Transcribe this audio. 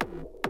you